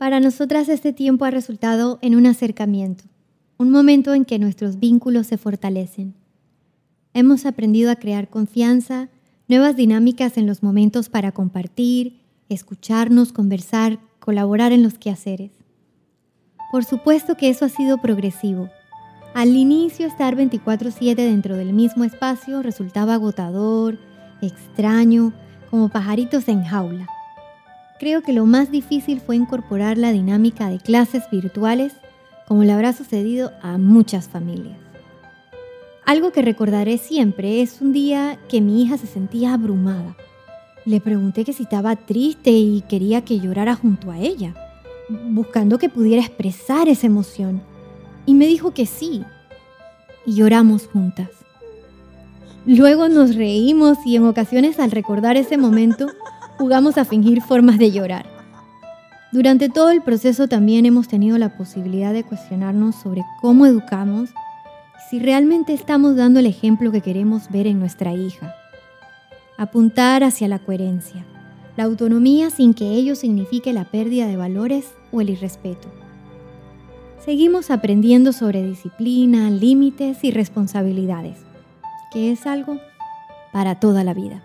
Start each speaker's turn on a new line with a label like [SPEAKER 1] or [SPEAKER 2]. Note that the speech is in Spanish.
[SPEAKER 1] Para nosotras este tiempo ha resultado en un acercamiento, un momento en que nuestros vínculos se fortalecen. Hemos aprendido a crear confianza, nuevas dinámicas en los momentos para compartir, escucharnos, conversar, colaborar en los quehaceres. Por supuesto que eso ha sido progresivo. Al inicio estar 24/7 dentro del mismo espacio resultaba agotador, extraño, como pajaritos en jaula. Creo que lo más difícil fue incorporar la dinámica de clases virtuales como le habrá sucedido a muchas familias. Algo que recordaré siempre es un día que mi hija se sentía abrumada. Le pregunté que si estaba triste y quería que llorara junto a ella, buscando que pudiera expresar esa emoción. Y me dijo que sí. Y lloramos juntas. Luego nos reímos y en ocasiones al recordar ese momento jugamos a fingir formas de llorar. Durante todo el proceso también hemos tenido la posibilidad de cuestionarnos sobre cómo educamos y si realmente estamos dando el ejemplo que queremos ver en nuestra hija. Apuntar hacia la coherencia, la autonomía sin que ello signifique la pérdida de valores o el irrespeto. Seguimos aprendiendo sobre disciplina, límites y responsabilidades, que es algo para toda la vida.